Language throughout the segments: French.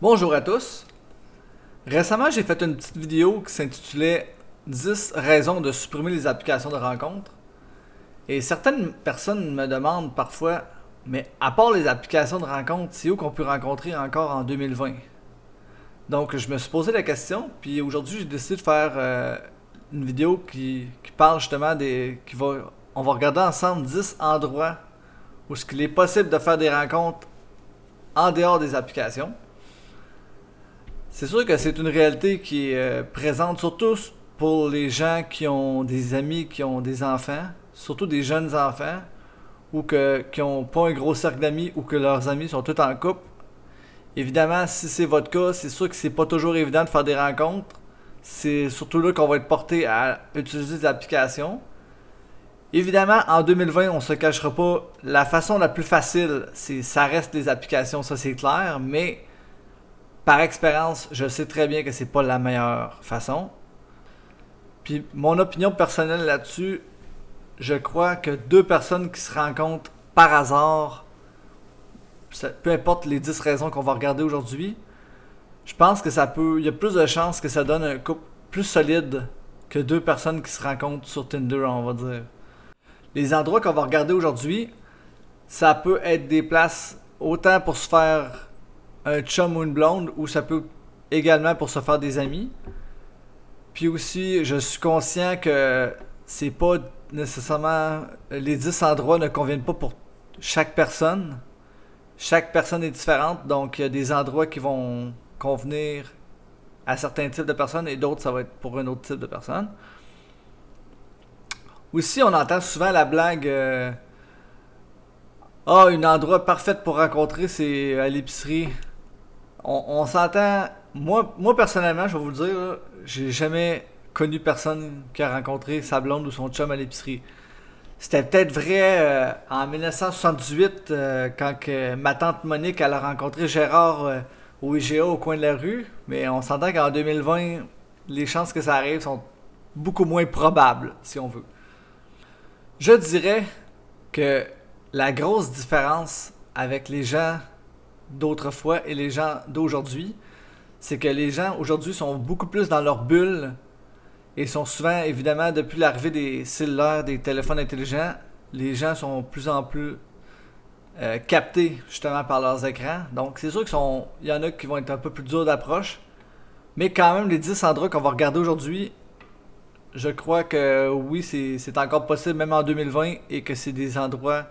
Bonjour à tous. Récemment, j'ai fait une petite vidéo qui s'intitulait 10 raisons de supprimer les applications de rencontres. Et certaines personnes me demandent parfois, mais à part les applications de rencontres, c'est où qu'on peut rencontrer encore en 2020 Donc, je me suis posé la question, puis aujourd'hui, j'ai décidé de faire euh, une vidéo qui, parle justement des. Qui va, on va regarder ensemble 10 endroits où ce qu'il est possible de faire des rencontres en dehors des applications. C'est sûr que c'est une réalité qui est euh, présente surtout pour les gens qui ont des amis qui ont des enfants, surtout des jeunes enfants, ou que, qui n'ont pas un gros cercle d'amis ou que leurs amis sont tous en couple. Évidemment, si c'est votre cas, c'est sûr que c'est pas toujours évident de faire des rencontres. C'est surtout là qu'on va être porté à utiliser des applications. Évidemment, en 2020, on se cachera pas. La façon la plus facile, c'est ça reste des applications, ça c'est clair, mais par expérience, je sais très bien que c'est pas la meilleure façon. Puis mon opinion personnelle là-dessus, je crois que deux personnes qui se rencontrent par hasard, peu importe les 10 raisons qu'on va regarder aujourd'hui, je pense que ça peut. Il y a plus de chances que ça donne un couple plus solide que deux personnes qui se rencontrent sur Tinder, on va dire. Les endroits qu'on va regarder aujourd'hui, ça peut être des places autant pour se faire un chum ou une blonde, ou ça peut également pour se faire des amis. Puis aussi, je suis conscient que c'est pas nécessairement. Les 10 endroits ne conviennent pas pour chaque personne. Chaque personne est différente, donc il y a des endroits qui vont convenir à certains types de personnes et d'autres, ça va être pour un autre type de personne. Aussi, on entend souvent la blague. Euh, ah, un endroit parfait pour rencontrer, c'est à l'épicerie on, s'entend. Moi, moi, personnellement, je vais vous le dire, j'ai jamais connu personne qui a rencontré sa blonde ou son chum à l'épicerie. C'était peut-être vrai euh, en 1978, euh, quand ma tante Monique a rencontré Gérard euh, au IGA au coin de la rue, mais on s'entend qu'en 2020, les chances que ça arrive sont beaucoup moins probables, si on veut. Je dirais que la grosse différence avec les gens d'autrefois et les gens d'aujourd'hui, c'est que les gens aujourd'hui sont beaucoup plus dans leur bulle et sont souvent, évidemment, depuis l'arrivée des cellulaires, des téléphones intelligents, les gens sont de plus en plus euh, captés justement par leurs écrans. Donc c'est sûr qu'il y en a qui vont être un peu plus durs d'approche. Mais quand même, les 10 endroits qu'on va regarder aujourd'hui, je crois que oui, c'est encore possible, même en 2020, et que c'est des endroits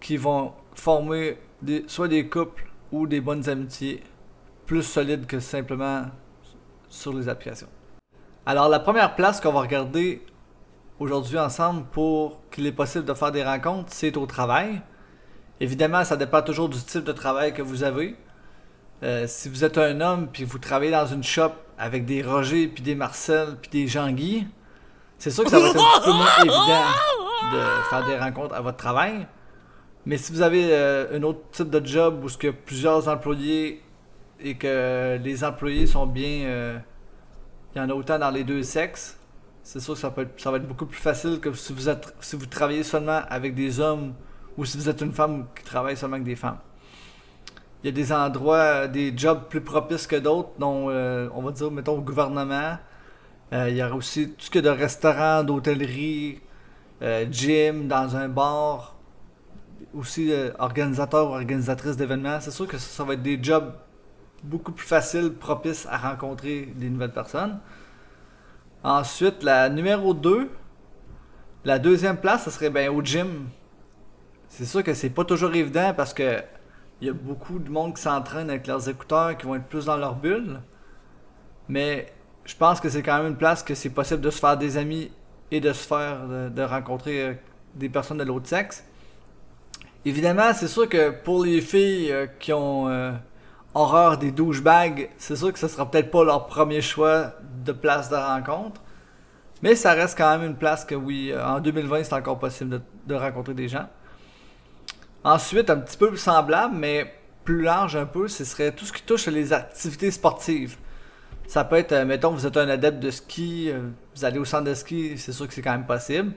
qui vont former soit des couples ou des bonnes amitiés plus solides que simplement sur les applications. Alors la première place qu'on va regarder aujourd'hui ensemble pour qu'il est possible de faire des rencontres, c'est au travail. Évidemment, ça dépend toujours du type de travail que vous avez. Euh, si vous êtes un homme puis vous travaillez dans une shop avec des Roger puis des Marcel puis des Jean-Guy, c'est sûr que ça va être un petit peu moins évident de faire des rencontres à votre travail. Mais si vous avez euh, un autre type de job où y a plusieurs employés et que les employés sont bien. Euh, il y en a autant dans les deux sexes, c'est sûr que ça, va être beaucoup plus facile que si vous, êtes, si vous travaillez seulement avec des hommes ou si vous êtes une femme qui travaille seulement avec des femmes. Il y a des endroits, des jobs plus propices que d'autres, dont euh, on va dire, mettons, au gouvernement. il y a aussi tout ce que de restaurants, d'hôtellerie, gym, dans un bar aussi euh, organisateur ou organisatrice d'événements, c'est sûr que ça, va être des jobs beaucoup plus faciles, propices à rencontrer des nouvelles personnes. Ensuite, la numéro 2, la deuxième place, ce serait bien au gym. C'est sûr que c'est pas toujours évident parce que il y a beaucoup de monde qui s'entraîne avec leurs écouteurs, qui vont être plus dans leur bulle. Mais je pense que c'est quand même une place que c'est possible de se faire des amis et de se faire, de rencontrer euh, des personnes de l'autre sexe. Évidemment, c'est sûr que pour les filles euh, qui ont euh, horreur des douchebags, c'est sûr que ce sera peut-être pas leur premier choix de place de rencontre. Mais ça reste quand même une place que oui, euh, en 2020, c'est encore possible de, rencontrer des gens. Ensuite, un petit peu plus semblable, mais plus large un peu, ce serait tout ce qui touche les activités sportives. Ça peut être, mettons, vous êtes un adepte de ski, vous allez au centre de ski, c'est sûr que c'est quand même possible.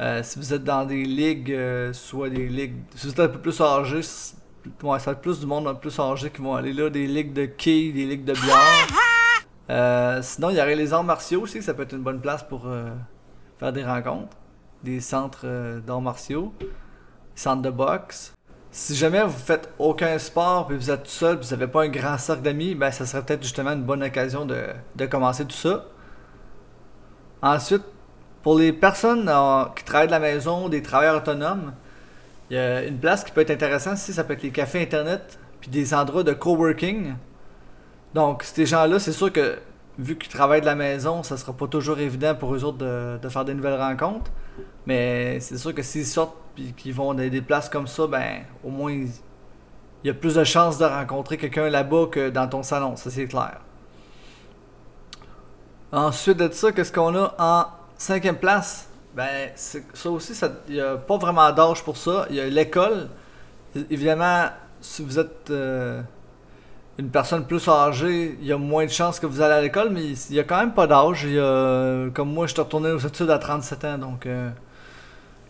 Euh, si vous êtes dans des ligues, euh, soit des ligues. Si vous êtes un peu plus âgé, Ouais, ça va être plus du monde un peu plus âgé qui vont aller là, des ligues de quilles, des ligues de bière. Euh, sinon, il y aurait les arts martiaux aussi, ça peut être une bonne place pour faire des rencontres. Des centres d'arts martiaux, centres de boxe. Si jamais vous faites aucun sport puis vous êtes tout seul, puis vous n'avez pas un grand cercle d'amis, ben ça serait peut-être justement une bonne occasion de, de commencer tout ça. Ensuite, pour les personnes euh, qui travaillent de la maison, des travailleurs autonomes, il y a une place qui peut être intéressante ici, ça peut être les cafés internet, puis des endroits de coworking. Donc, ces gens-là, c'est sûr que vu qu'ils travaillent de la maison, ça sera pas toujours évident pour eux autres de, de faire des nouvelles rencontres. Mais c'est sûr que s'ils sortent puis qu'ils vont dans des places comme ça, ben au moins il y a plus de chances de rencontrer quelqu'un là-bas que dans ton salon, ça c'est clair. Ensuite de ça, qu'est-ce qu'on a en cinquième place? Ben, ça aussi, il n'y a pas vraiment d'âge pour ça. Il y a l'école. Évidemment, si vous êtes euh, une personne plus âgée, il y a moins de chances que vous allez à l'école, mais il n'y a quand même pas d'âge. Comme moi, je suis retourné aux études à 37 ans, donc euh,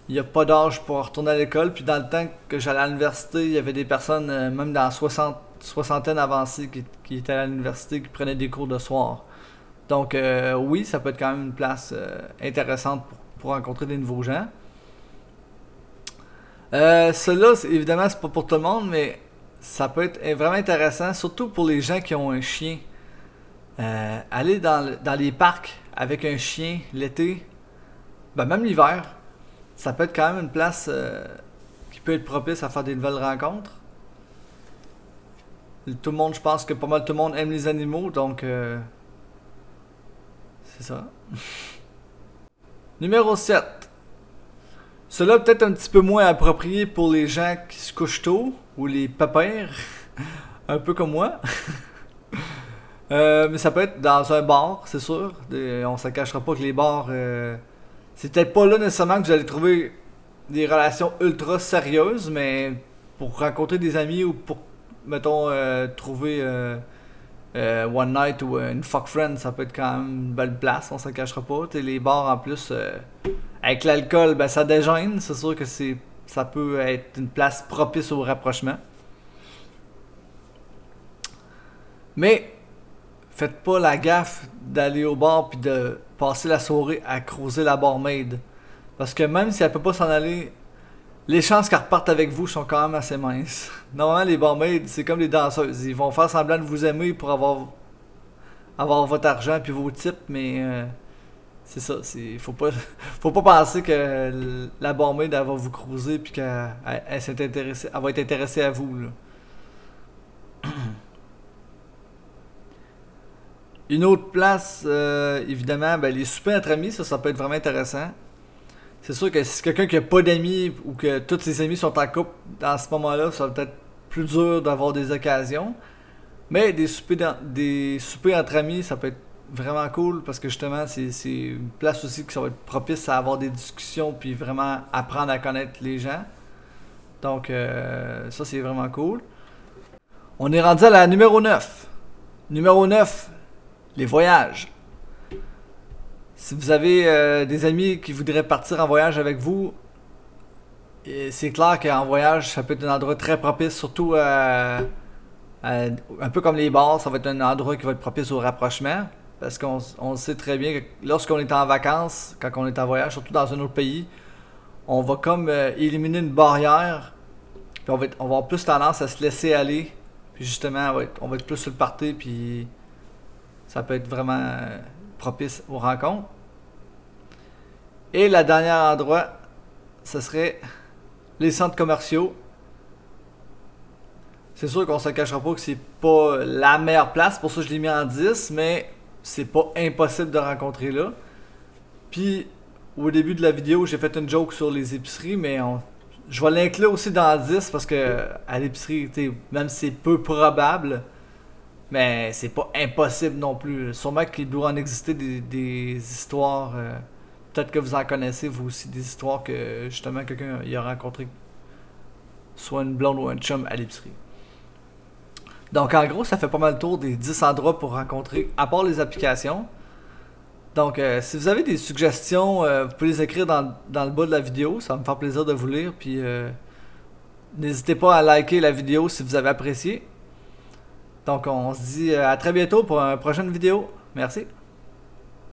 il n'y a pas d'âge pour retourner à l'école. Puis dans le temps que j'allais à l'université, il y avait des personnes, euh, même dans 60, soixantaine avancée, qui, qui étaient à l'université, qui prenaient des cours de soir. Donc euh, oui, ça peut être quand même une place euh, intéressante pour, rencontrer des nouveaux gens. Euh, Cela, évidemment, c'est pas pour tout le monde, mais ça peut être vraiment intéressant, surtout pour les gens qui ont un chien. Aller dans, le- dans les parcs avec un chien l'été, ben même l'hiver, ça peut être quand même une place qui peut être propice à faire des nouvelles rencontres. Tout le monde, je pense que pas mal tout le monde aime les animaux, donc c'est ça. Numéro 7. Cela peut-être un petit peu moins approprié pour les gens qui se couchent tôt ou les papères, un peu comme moi. Euh, mais ça peut être dans un bar, c'est sûr. On se cachera pas que les bars, euh, c'est peut-être pas là nécessairement que vous allez trouver des relations ultra sérieuses, mais pour rencontrer des amis ou pour, mettons, euh, trouver euh, euh, one night ou une fuck friend, ça peut être quand même une belle place, on se cachera pas. T'sais, les bars en plus, euh, avec l'alcool, ben ça dégêne, c'est sûr que c'est ça peut être une place propice au rapprochement. Mais faites pas la gaffe d'aller au bar puis de passer la soirée à creuser la barmaid. Parce que même si elle peut pas s'en aller, les chances qu'elle reparte avec vous sont quand même assez minces. Normalement, les barmaids, c'est comme les danseuses. Ils vont faire semblant de vous aimer pour avoir, avoir votre argent puis vos types, mais euh, c'est ça. C'est, faut, pas, faut pas penser que la barmaid, va vous cruiser puis qu'elle elle, intéressée- elle va être intéressée à vous. Là. Une autre place, euh, évidemment, ben, les soupers entre amis, ça, ça peut être vraiment intéressant. C'est sûr que si c'est quelqu'un qui a pas d'amis ou que tous ses amis sont en couple, dans ce moment-là, ça va peut-être plus dur d'avoir des occasions. Mais des soupers, des soupers entre amis, ça peut être vraiment cool parce que justement, c'est c'est une place aussi qui va être propice à avoir des discussions puis vraiment apprendre à connaître les gens. Donc, euh, ça, c'est vraiment cool. On est rendu à la numéro 9. Numéro 9, les voyages. Si vous avez euh, des amis qui voudraient partir en voyage avec vous, c'est clair qu'en voyage, ça peut être un endroit très propice, surtout à- à- un peu comme les bars, ça va être un endroit qui va être propice au rapprochement. Parce qu'on sait très bien que lorsqu'on est en vacances, quand on est en voyage, surtout dans un autre pays, on va comme euh, éliminer une barrière, puis on va, être- avoir plus tendance à se laisser aller, puis justement, on va être, plus sur le party, puis ça peut être vraiment euh, propice aux rencontres. Et le dernier endroit, ce serait les centres commerciaux. C'est sûr qu'on se cachera pas que c'est pas la meilleure place, pour ça je l'ai mis en 10, mais c'est pas impossible de rencontrer là. Puis au début de la vidéo, j'ai fait une joke sur les épiceries, mais je vais l'inclure aussi dans 10 parce que à l'épicerie, même si c'est peu probable, mais c'est pas impossible non plus. Sûrement qu'il doit en exister des, histoires. euh, Peut-être que vous en connaissez, vous aussi, des histoires que justement quelqu'un y a rencontré soit une blonde ou un chum à l'épicerie. Donc en gros, ça fait pas mal le tour des 10 endroits pour rencontrer, à part les applications. Donc euh, si vous avez des suggestions, euh, vous pouvez les écrire dans, dans le bas de la vidéo, ça va me faire plaisir de vous lire. Puis euh, N'hésitez pas à liker la vidéo si vous avez apprécié. Donc on se dit à très bientôt pour une prochaine vidéo. Merci.